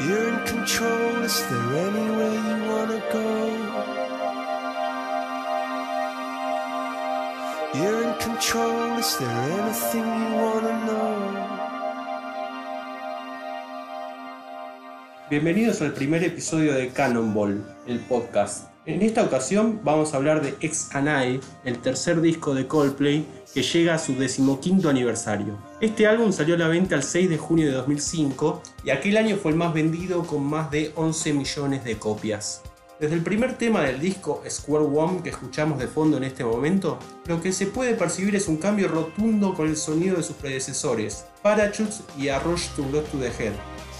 You're in control, is there you go? You're in control, is there anything you know? Bienvenidos al primer episodio de Cannonball, el podcast. En esta ocasión vamos a hablar de Ex Anai, el tercer disco de Coldplay que llega a su decimoquinto aniversario. Este álbum salió a la venta el 6 de junio de 2005 y aquel año fue el más vendido con más de 11 millones de copias. Desde el primer tema del disco Square One que escuchamos de fondo en este momento, lo que se puede percibir es un cambio rotundo con el sonido de sus predecesores, Parachutes y A Rush to Go to the Head.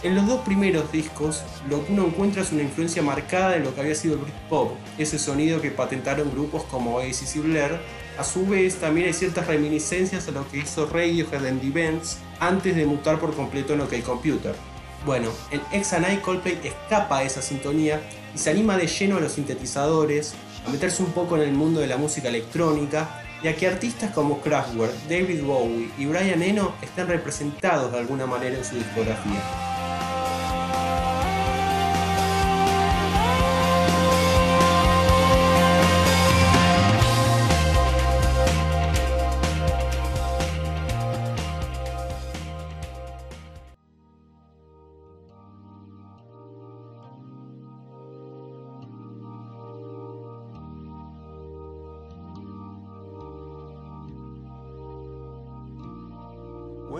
En los dos primeros discos, lo que uno encuentra es una influencia marcada de lo que había sido el Britpop, ese sonido que patentaron grupos como Oasis y Blair. A su vez, también hay ciertas reminiscencias a lo que hizo Radiohead en The Events antes de mutar por completo en OK Computer. Bueno, en Ex and Coldplay escapa a esa sintonía y se anima de lleno a los sintetizadores, a meterse un poco en el mundo de la música electrónica y a que artistas como Kraftwerk, David Bowie y Brian Eno estén representados de alguna manera en su discografía.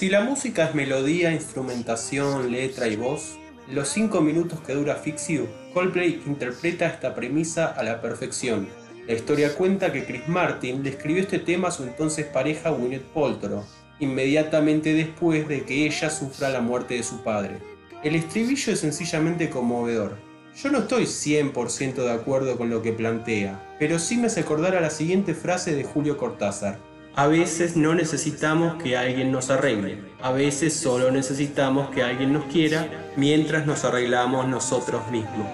Si la música es melodía, instrumentación, letra y voz, los 5 minutos que dura Fix You, Coldplay interpreta esta premisa a la perfección. La historia cuenta que Chris Martin le escribió este tema a su entonces pareja Gwyneth Paltrow, inmediatamente después de que ella sufra la muerte de su padre. El estribillo es sencillamente conmovedor. Yo no estoy 100% de acuerdo con lo que plantea, pero sí me hace acordar a la siguiente frase de Julio Cortázar. A veces no necesitamos que alguien nos arregle, a veces solo necesitamos que alguien nos quiera mientras nos arreglamos nosotros mismos.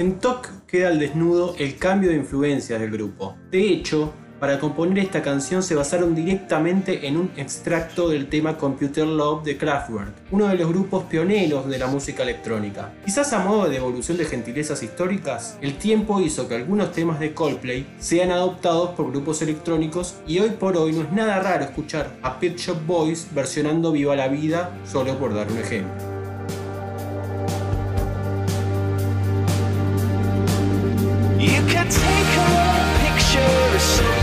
En TOC queda al desnudo el cambio de influencias del grupo. De hecho, para componer esta canción se basaron directamente en un extracto del tema Computer Love de Kraftwerk, uno de los grupos pioneros de la música electrónica. Quizás a modo de devolución de gentilezas históricas, el tiempo hizo que algunos temas de Coldplay sean adoptados por grupos electrónicos y hoy por hoy no es nada raro escuchar a Pet Shop Boys versionando Viva la Vida, solo por dar un ejemplo. Take a picture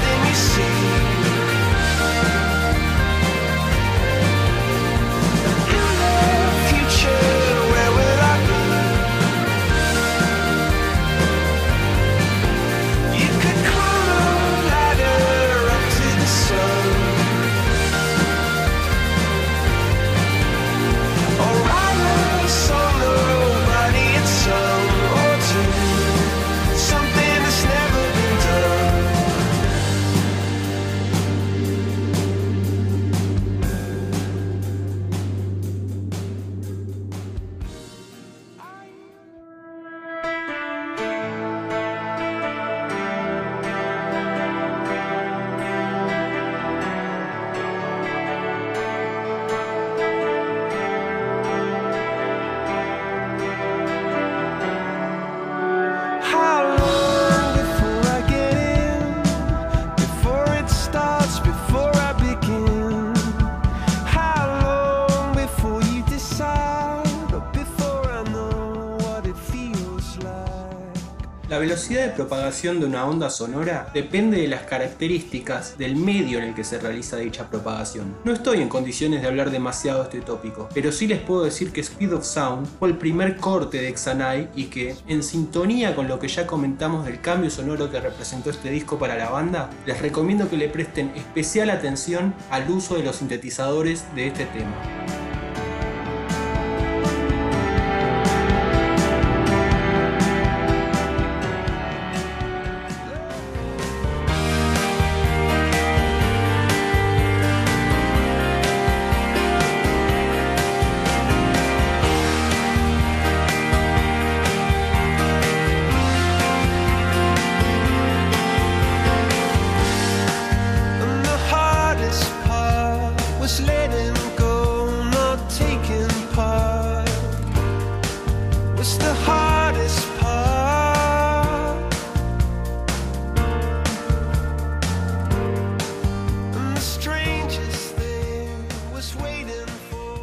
La velocidad de propagación de una onda sonora depende de las características del medio en el que se realiza dicha propagación. No estoy en condiciones de hablar demasiado de este tópico, pero sí les puedo decir que Speed of Sound fue el primer corte de Xanai y que, en sintonía con lo que ya comentamos del cambio sonoro que representó este disco para la banda, les recomiendo que le presten especial atención al uso de los sintetizadores de este tema.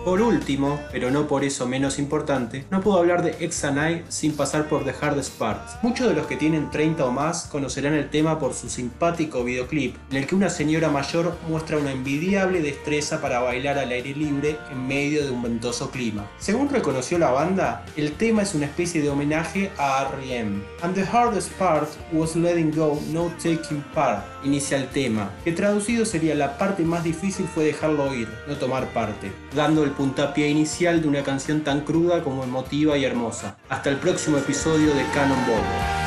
Por último, pero no por eso menos importante, no puedo hablar de Exanai sin pasar por The Hardest Part. Muchos de los que tienen 30 o más conocerán el tema por su simpático videoclip, en el que una señora mayor muestra una envidiable destreza para bailar al aire libre en medio de un ventoso clima. Según reconoció la banda, el tema es una especie de homenaje a R.E.M. And the hardest part was letting go, no taking part. Inicia el tema, que traducido sería la parte más difícil fue dejarlo ir, no tomar parte, dando el puntapié inicial de una canción tan cruda como emotiva y hermosa. Hasta el próximo episodio de Cannonball.